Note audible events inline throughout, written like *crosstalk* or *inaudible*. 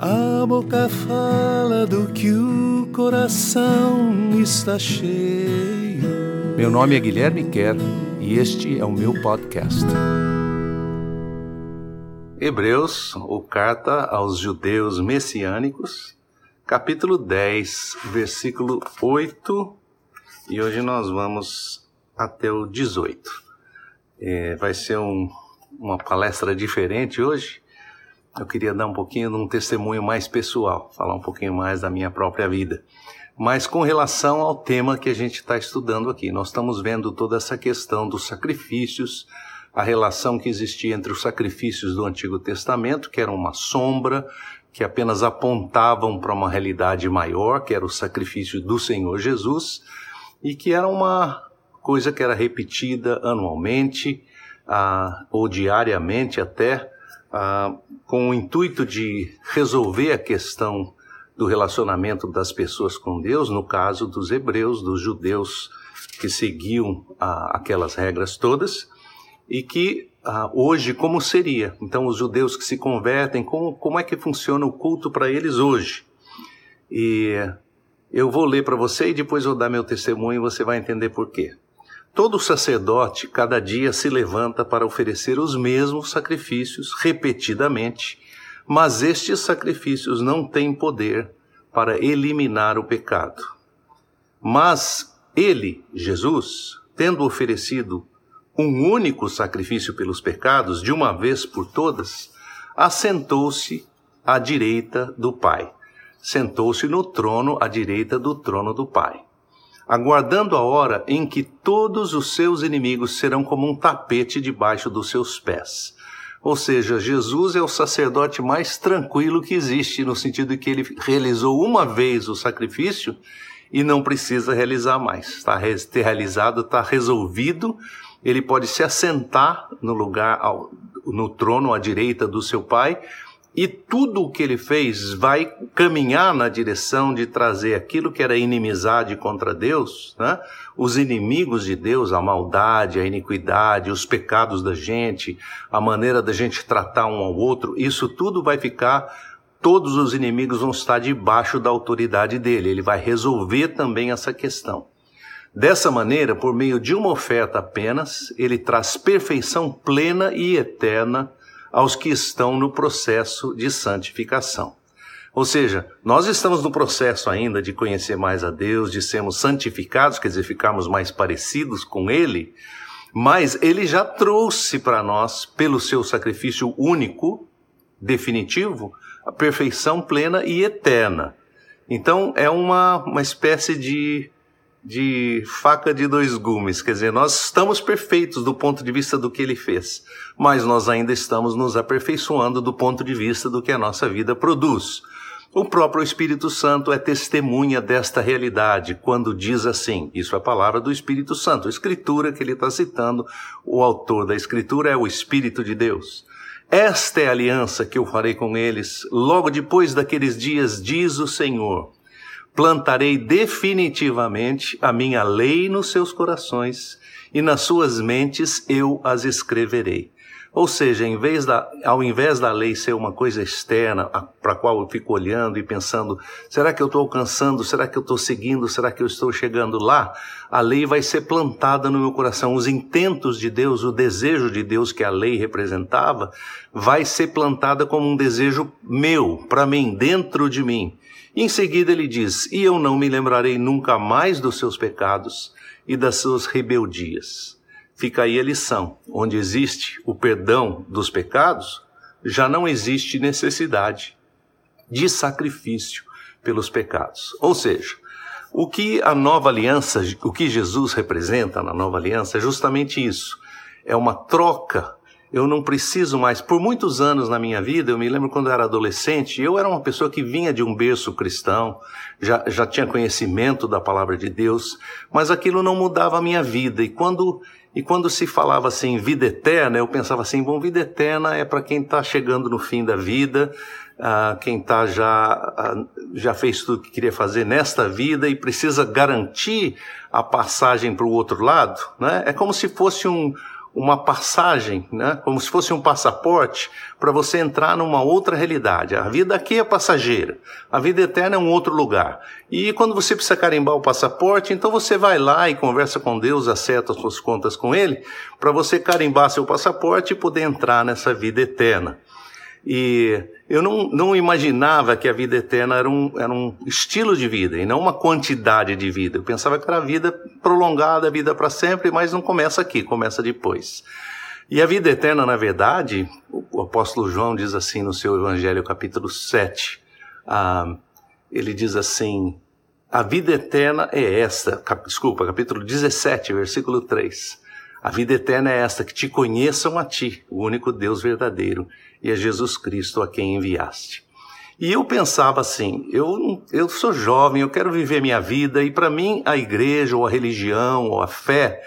A boca fala do que o coração está cheio. Meu nome é Guilherme Kerr e este é o meu podcast. Hebreus, ou Carta aos Judeus Messiânicos, capítulo 10, versículo 8, e hoje nós vamos até o 18. É, vai ser um, uma palestra diferente hoje eu queria dar um pouquinho de um testemunho mais pessoal, falar um pouquinho mais da minha própria vida. Mas com relação ao tema que a gente está estudando aqui, nós estamos vendo toda essa questão dos sacrifícios, a relação que existia entre os sacrifícios do Antigo Testamento, que eram uma sombra, que apenas apontavam para uma realidade maior, que era o sacrifício do Senhor Jesus, e que era uma coisa que era repetida anualmente, ah, ou diariamente até, ah, com o intuito de resolver a questão do relacionamento das pessoas com Deus, no caso dos hebreus, dos judeus que seguiam ah, aquelas regras todas, e que ah, hoje como seria? Então, os judeus que se convertem, como, como é que funciona o culto para eles hoje? E eu vou ler para você e depois vou dar meu testemunho e você vai entender por quê. Todo sacerdote cada dia se levanta para oferecer os mesmos sacrifícios repetidamente, mas estes sacrifícios não têm poder para eliminar o pecado. Mas ele, Jesus, tendo oferecido um único sacrifício pelos pecados, de uma vez por todas, assentou-se à direita do Pai. Sentou-se no trono à direita do trono do Pai aguardando a hora em que todos os seus inimigos serão como um tapete debaixo dos seus pés. Ou seja, Jesus é o sacerdote mais tranquilo que existe, no sentido de que ele realizou uma vez o sacrifício e não precisa realizar mais. Está realizado, está resolvido. Ele pode se assentar no lugar, no trono à direita do seu Pai, e tudo o que ele fez vai caminhar na direção de trazer aquilo que era inimizade contra Deus, né? os inimigos de Deus, a maldade, a iniquidade, os pecados da gente, a maneira da gente tratar um ao outro, isso tudo vai ficar, todos os inimigos vão estar debaixo da autoridade dele, ele vai resolver também essa questão. Dessa maneira, por meio de uma oferta apenas, ele traz perfeição plena e eterna aos que estão no processo de santificação. Ou seja, nós estamos no processo ainda de conhecer mais a Deus, de sermos santificados, quer dizer, ficarmos mais parecidos com Ele, mas Ele já trouxe para nós, pelo seu sacrifício único, definitivo, a perfeição plena e eterna. Então, é uma, uma espécie de de faca de dois gumes, quer dizer, nós estamos perfeitos do ponto de vista do que ele fez, mas nós ainda estamos nos aperfeiçoando do ponto de vista do que a nossa vida produz. O próprio Espírito Santo é testemunha desta realidade quando diz assim: isso é a palavra do Espírito Santo, a escritura que ele está citando, o autor da escritura é o Espírito de Deus. Esta é a aliança que eu farei com eles logo depois daqueles dias, diz o Senhor plantarei definitivamente a minha lei nos seus corações e nas suas mentes eu as escreverei. Ou seja, em vez da, ao invés da lei ser uma coisa externa para a qual eu fico olhando e pensando, será que eu estou alcançando? Será que eu estou seguindo? Será que eu estou chegando lá? A lei vai ser plantada no meu coração. Os intentos de Deus, o desejo de Deus que a lei representava, vai ser plantada como um desejo meu, para mim, dentro de mim. Em seguida ele diz: E eu não me lembrarei nunca mais dos seus pecados e das suas rebeldias. Fica aí a lição: onde existe o perdão dos pecados, já não existe necessidade de sacrifício pelos pecados. Ou seja, o que a nova aliança, o que Jesus representa na nova aliança é justamente isso. É uma troca eu não preciso mais. Por muitos anos na minha vida, eu me lembro quando eu era adolescente, eu era uma pessoa que vinha de um berço cristão, já, já tinha conhecimento da palavra de Deus, mas aquilo não mudava a minha vida. E quando, e quando se falava assim, vida eterna, eu pensava assim, bom, vida eterna é para quem está chegando no fim da vida, ah, quem tá já, ah, já fez tudo que queria fazer nesta vida e precisa garantir a passagem para o outro lado. Né? É como se fosse um uma passagem, né? como se fosse um passaporte para você entrar numa outra realidade. A vida aqui é passageira, a vida eterna é um outro lugar. E quando você precisa carimbar o passaporte, então você vai lá e conversa com Deus, acerta as suas contas com Ele, para você carimbar seu passaporte e poder entrar nessa vida eterna. E eu não, não imaginava que a vida eterna era um, era um estilo de vida e não uma quantidade de vida. Eu pensava que era a vida prolongada, a vida para sempre, mas não começa aqui, começa depois. E a vida eterna, na verdade, o apóstolo João diz assim no seu Evangelho, capítulo 7, ah, ele diz assim: a vida eterna é esta, cap, desculpa, capítulo 17, versículo 3. A vida eterna é esta, que te conheçam a ti, o único Deus verdadeiro, e a Jesus Cristo a quem enviaste. E eu pensava assim, eu, eu sou jovem, eu quero viver minha vida, e para mim a igreja, ou a religião, ou a fé,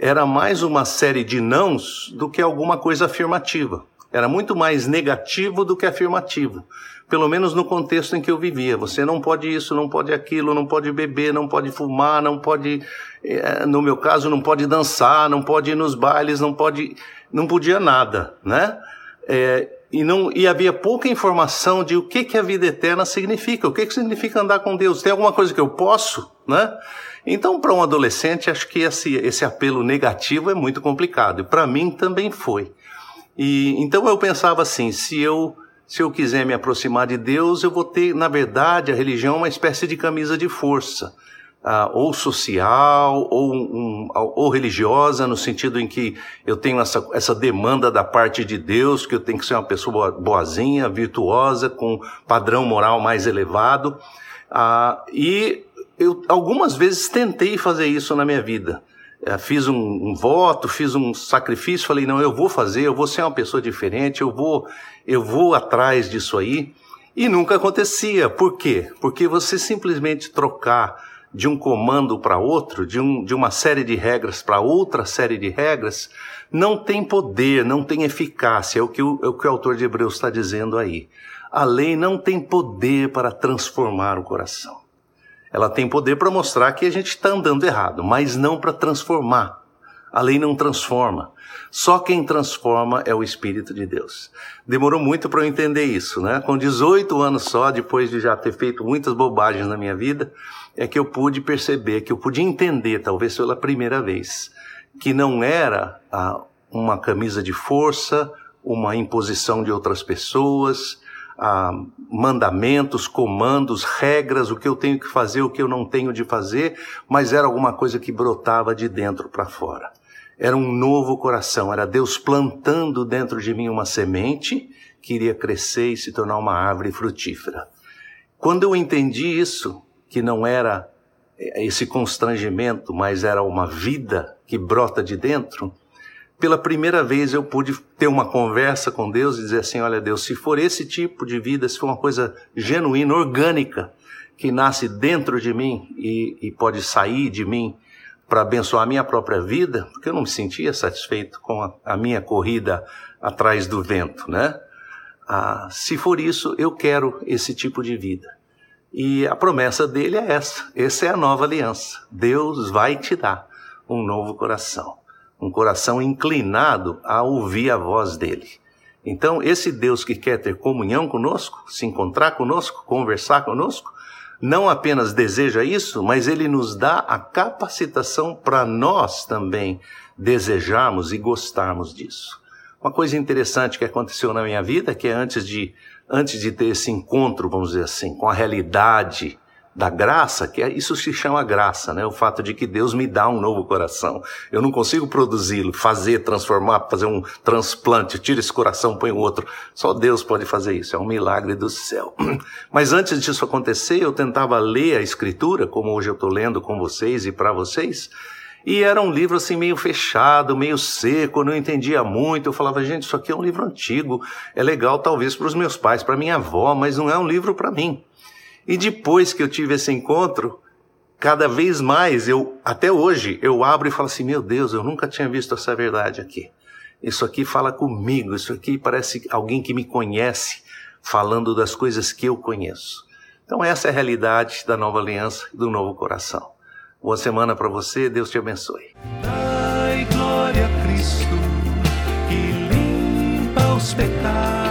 era mais uma série de nãos do que alguma coisa afirmativa. Era muito mais negativo do que afirmativo. Pelo menos no contexto em que eu vivia. Você não pode isso, não pode aquilo, não pode beber, não pode fumar, não pode, eh, no meu caso, não pode dançar, não pode ir nos bailes, não pode, não podia nada, né? É, e, não, e havia pouca informação de o que, que a vida eterna significa, o que, que significa andar com Deus. Tem alguma coisa que eu posso, né? Então, para um adolescente, acho que esse, esse apelo negativo é muito complicado. E para mim também foi. E então eu pensava assim: se eu se eu quiser me aproximar de Deus, eu vou ter, na verdade, a religião uma espécie de camisa de força ah, ou social ou, um, ou religiosa, no sentido em que eu tenho essa, essa demanda da parte de Deus, que eu tenho que ser uma pessoa boazinha, virtuosa, com padrão moral mais elevado. Ah, e eu algumas vezes tentei fazer isso na minha vida. É, fiz um, um, voto, fiz um sacrifício, falei não, eu vou fazer, eu vou ser uma pessoa diferente, eu vou, eu vou atrás disso aí. E nunca acontecia. Por quê? Porque você simplesmente trocar de um comando para outro, de, um, de uma série de regras para outra série de regras, não tem poder, não tem eficácia. É o que o, é o, que o autor de Hebreus está dizendo aí. A lei não tem poder para transformar o coração. Ela tem poder para mostrar que a gente está andando errado, mas não para transformar. A lei não transforma. Só quem transforma é o Espírito de Deus. Demorou muito para eu entender isso, né? Com 18 anos só, depois de já ter feito muitas bobagens na minha vida, é que eu pude perceber, que eu pude entender, talvez pela primeira vez, que não era ah, uma camisa de força, uma imposição de outras pessoas, ah, mandamentos, comandos, regras, o que eu tenho que fazer, o que eu não tenho de fazer, mas era alguma coisa que brotava de dentro para fora. Era um novo coração, era Deus plantando dentro de mim uma semente que iria crescer e se tornar uma árvore frutífera. Quando eu entendi isso, que não era eh, esse constrangimento, mas era uma vida que brota de dentro, pela primeira vez eu pude ter uma conversa com Deus e dizer assim: olha, Deus, se for esse tipo de vida, se for uma coisa genuína, orgânica, que nasce dentro de mim e, e pode sair de mim para abençoar a minha própria vida, porque eu não me sentia satisfeito com a, a minha corrida atrás do vento, né? Ah, se for isso, eu quero esse tipo de vida. E a promessa dele é essa: essa é a nova aliança. Deus vai te dar um novo coração, um coração inclinado a ouvir a voz dele. Então, esse Deus que quer ter comunhão conosco, se encontrar conosco, conversar conosco, não apenas deseja isso, mas ele nos dá a capacitação para nós também desejarmos e gostarmos disso. Uma coisa interessante que aconteceu na minha vida, que é antes de antes de ter esse encontro, vamos dizer assim, com a realidade da graça, que é, isso se chama graça, né? O fato de que Deus me dá um novo coração. Eu não consigo produzi-lo, fazer, transformar, fazer um transplante, tira esse coração, põe outro. Só Deus pode fazer isso, é um milagre do céu. *clears throat* Mas antes disso acontecer, eu tentava ler a escritura, como hoje eu estou lendo com vocês e para vocês, e era um livro assim meio fechado, meio seco, não entendia muito. Eu falava, gente, isso aqui é um livro antigo, é legal talvez para os meus pais, para minha avó, mas não é um livro para mim. E depois que eu tive esse encontro, cada vez mais eu, até hoje, eu abro e falo assim, meu Deus, eu nunca tinha visto essa verdade aqui. Isso aqui fala comigo, isso aqui parece alguém que me conhece falando das coisas que eu conheço. Então essa é a realidade da nova aliança e do novo coração. Boa semana para você, Deus te abençoe. Dai glória a Cristo pecados. Dai glória a